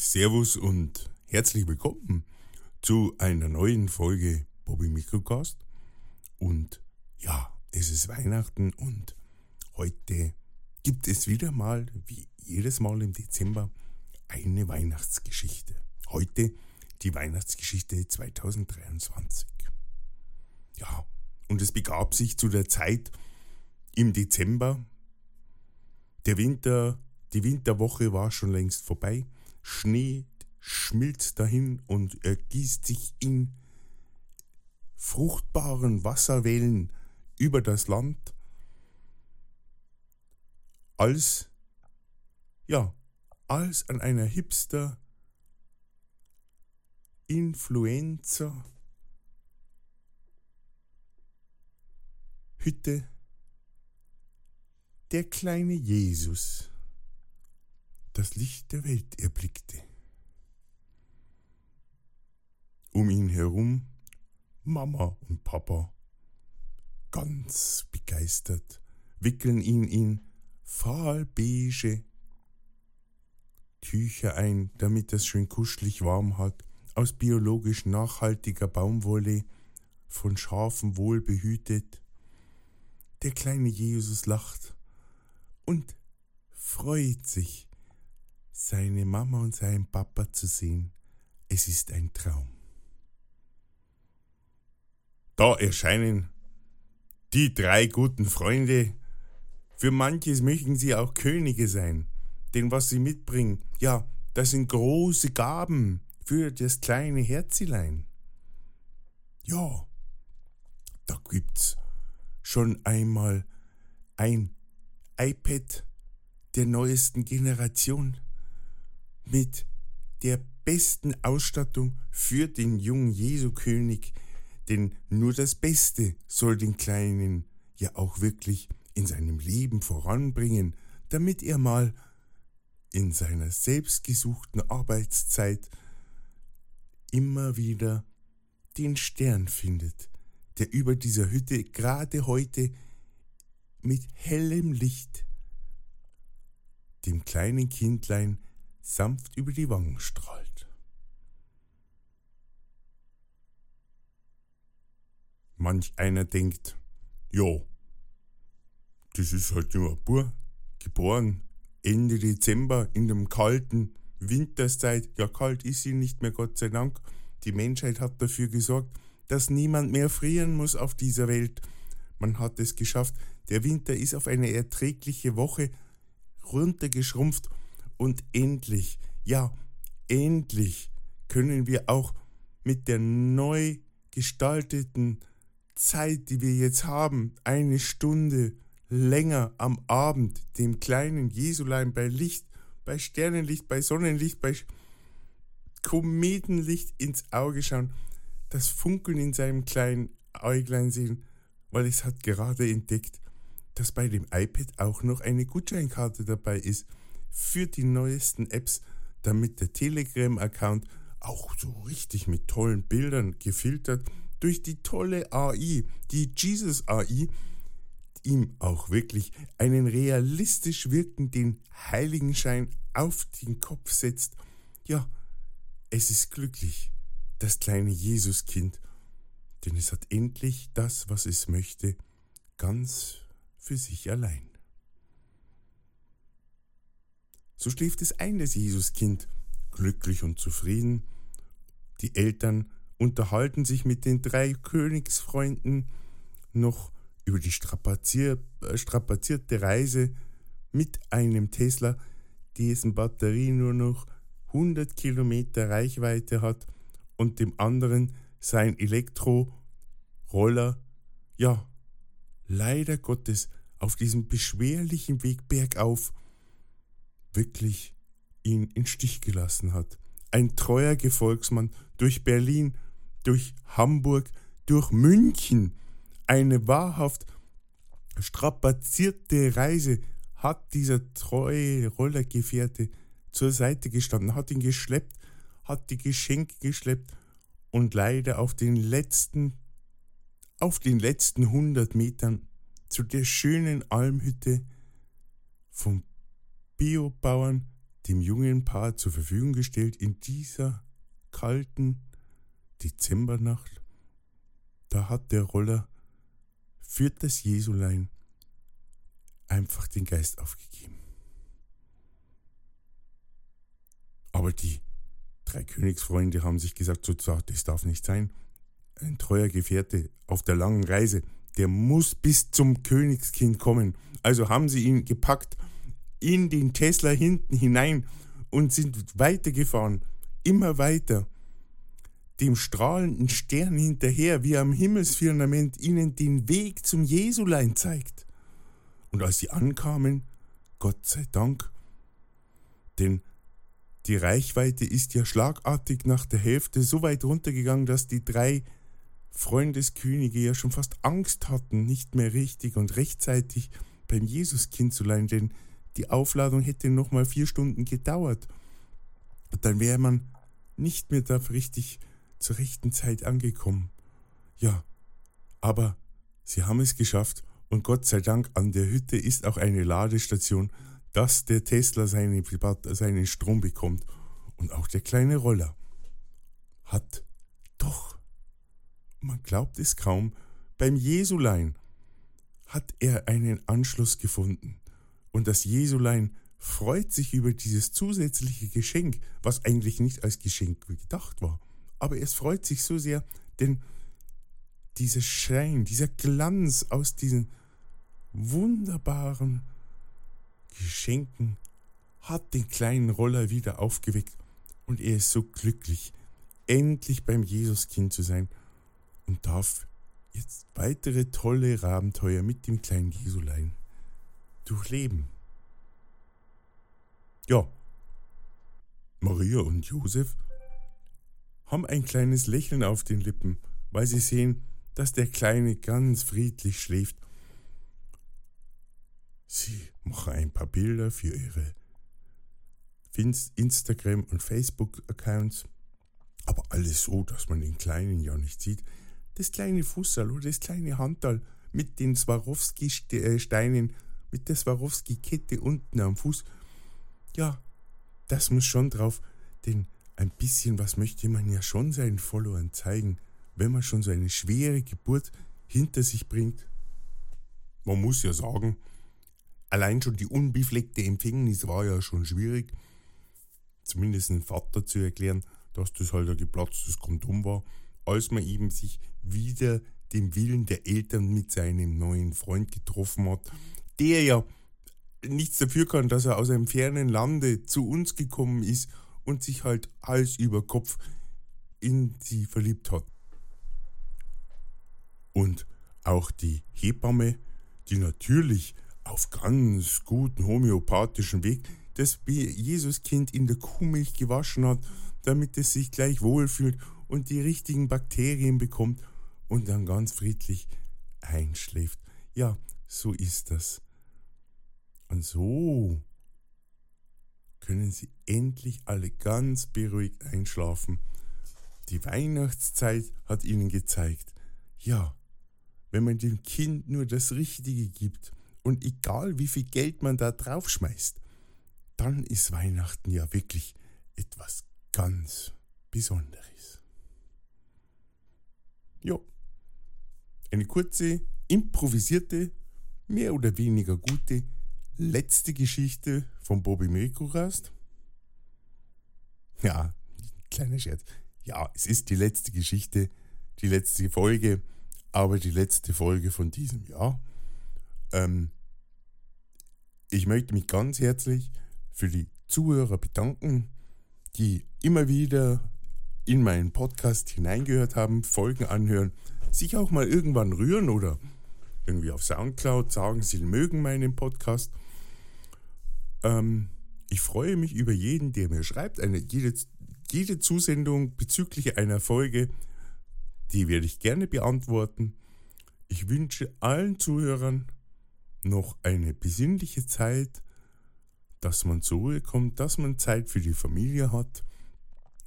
Servus und herzlich willkommen zu einer neuen Folge Bobby Microcast. Und ja, es ist Weihnachten und heute gibt es wieder mal, wie jedes Mal im Dezember, eine Weihnachtsgeschichte. Heute die Weihnachtsgeschichte 2023. Ja, und es begab sich zu der Zeit im Dezember. Der Winter, die Winterwoche war schon längst vorbei Schnee schmilzt dahin und ergießt sich in fruchtbaren Wasserwellen über das Land, als, ja, als an einer Hipster Influenza Hütte der kleine Jesus das Licht der Welt erblickte. Um ihn herum Mama und Papa, ganz begeistert, wickeln ihn in fahlbeige Tücher ein, damit es schön kuschelig warm hat, aus biologisch nachhaltiger Baumwolle, von Schafen wohl behütet. Der kleine Jesus lacht und freut sich, seine Mama und seinen Papa zu sehen. Es ist ein Traum. Da erscheinen die drei guten Freunde. Für manches möchten sie auch Könige sein, denn was sie mitbringen, ja, das sind große Gaben für das kleine Herzilein. Ja, da gibt's schon einmal ein iPad der neuesten Generation mit der besten Ausstattung für den jungen Jesu-König, denn nur das Beste soll den Kleinen ja auch wirklich in seinem Leben voranbringen, damit er mal in seiner selbstgesuchten Arbeitszeit immer wieder den Stern findet, der über dieser Hütte gerade heute mit hellem Licht dem kleinen Kindlein sanft über die Wangen strahlt. Manch einer denkt, jo, das ist halt nur ein Bur, geboren Ende Dezember in dem kalten Winterszeit. Ja, kalt ist sie nicht mehr, Gott sei Dank. Die Menschheit hat dafür gesorgt, dass niemand mehr frieren muss auf dieser Welt. Man hat es geschafft. Der Winter ist auf eine erträgliche Woche runtergeschrumpft und endlich, ja, endlich können wir auch mit der neu gestalteten Zeit, die wir jetzt haben, eine Stunde länger am Abend dem kleinen Jesulein bei Licht, bei Sternenlicht, bei Sonnenlicht, bei Kometenlicht ins Auge schauen, das Funkeln in seinem kleinen Äuglein sehen, weil es hat gerade entdeckt, dass bei dem iPad auch noch eine Gutscheinkarte dabei ist für die neuesten Apps, damit der Telegram-Account auch so richtig mit tollen Bildern gefiltert durch die tolle AI, die Jesus AI, ihm auch wirklich einen realistisch wirkenden Heiligenschein auf den Kopf setzt. Ja, es ist glücklich, das kleine Jesuskind, denn es hat endlich das, was es möchte, ganz für sich allein. So schläft es ein, das Jesuskind, glücklich und zufrieden. Die Eltern unterhalten sich mit den drei Königsfreunden noch über die strapazier, äh, strapazierte Reise mit einem Tesla, dessen Batterie nur noch 100 Kilometer Reichweite hat und dem anderen sein Elektroroller, ja, leider Gottes auf diesem beschwerlichen Weg bergauf wirklich ihn in Stich gelassen hat. Ein treuer Gefolgsmann durch Berlin, durch Hamburg, durch München. Eine wahrhaft strapazierte Reise hat dieser treue Rollergefährte zur Seite gestanden, hat ihn geschleppt, hat die Geschenke geschleppt und leider auf den letzten, auf den letzten 100 Metern zu der schönen Almhütte vom Biobauern dem jungen Paar zur Verfügung gestellt in dieser kalten Dezembernacht. Da hat der Roller für das Jesulein einfach den Geist aufgegeben. Aber die drei Königsfreunde haben sich gesagt, so, das darf nicht sein. Ein treuer Gefährte auf der langen Reise, der muss bis zum Königskind kommen. Also haben sie ihn gepackt in den Tesla hinten hinein und sind weitergefahren, immer weiter, dem strahlenden Stern hinterher, wie am Himmelsfirmament ihnen den Weg zum Jesulein zeigt. Und als sie ankamen, Gott sei Dank, denn die Reichweite ist ja schlagartig nach der Hälfte so weit runtergegangen, dass die drei Freundeskönige ja schon fast Angst hatten, nicht mehr richtig und rechtzeitig beim Jesuskind zu leihen, denn die Aufladung hätte noch mal vier Stunden gedauert. Dann wäre man nicht mehr da richtig zur rechten Zeit angekommen. Ja, aber sie haben es geschafft und Gott sei Dank an der Hütte ist auch eine Ladestation, dass der Tesla seine, seinen Strom bekommt. Und auch der kleine Roller hat doch, man glaubt es kaum, beim Jesulein hat er einen Anschluss gefunden. Und das Jesulein freut sich über dieses zusätzliche Geschenk, was eigentlich nicht als Geschenk gedacht war. Aber es freut sich so sehr, denn dieser Schein, dieser Glanz aus diesen wunderbaren Geschenken hat den kleinen Roller wieder aufgeweckt und er ist so glücklich, endlich beim Jesuskind zu sein und darf jetzt weitere tolle Abenteuer mit dem kleinen Jesulein durchleben. Ja, Maria und Josef haben ein kleines Lächeln auf den Lippen, weil sie sehen, dass der Kleine ganz friedlich schläft. Sie machen ein paar Bilder für ihre Instagram- und Facebook-Accounts, aber alles so, dass man den Kleinen ja nicht sieht. Das kleine Fussal oder das kleine Handtal mit den Swarovski-Steinen, mit der Swarovski-Kette unten am Fuß, ja, das muss schon drauf, denn ein bisschen was möchte man ja schon seinen Followern zeigen, wenn man schon so eine schwere Geburt hinter sich bringt. Man muss ja sagen, allein schon die unbefleckte Empfängnis war ja schon schwierig. Zumindest dem Vater zu erklären, dass das halt ein geplatztes Kondom war, als man eben sich wieder dem Willen der Eltern mit seinem neuen Freund getroffen hat, der ja nichts dafür kann, dass er aus einem fernen Lande zu uns gekommen ist und sich halt Hals über Kopf in sie verliebt hat. Und auch die Hebamme, die natürlich auf ganz guten homöopathischen Weg das Jesuskind in der Kuhmilch gewaschen hat, damit es sich gleich wohlfühlt und die richtigen Bakterien bekommt und dann ganz friedlich einschläft. Ja, so ist das. Und so können sie endlich alle ganz beruhigt einschlafen. Die Weihnachtszeit hat ihnen gezeigt, ja, wenn man dem Kind nur das Richtige gibt und egal wie viel Geld man da draufschmeißt, dann ist Weihnachten ja wirklich etwas ganz Besonderes. Ja, eine kurze, improvisierte, mehr oder weniger gute letzte Geschichte von Bobby Mikrokast. Ja, kleiner Scherz. Ja, es ist die letzte Geschichte, die letzte Folge, aber die letzte Folge von diesem Jahr. Ähm, ich möchte mich ganz herzlich für die Zuhörer bedanken, die immer wieder in meinen Podcast hineingehört haben, Folgen anhören, sich auch mal irgendwann rühren oder irgendwie auf Soundcloud sagen, sie mögen meinen Podcast ähm, ich freue mich über jeden, der mir schreibt. Eine, jede, jede Zusendung bezüglich einer Folge, die werde ich gerne beantworten. Ich wünsche allen Zuhörern noch eine besinnliche Zeit, dass man zur Ruhe kommt, dass man Zeit für die Familie hat.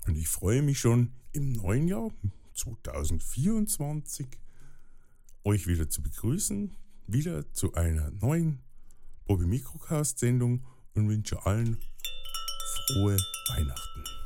Und ich freue mich schon im neuen Jahr 2024 euch wieder zu begrüßen, wieder zu einer neuen Bobby Microcast Sendung und wünsche allen frohe Weihnachten.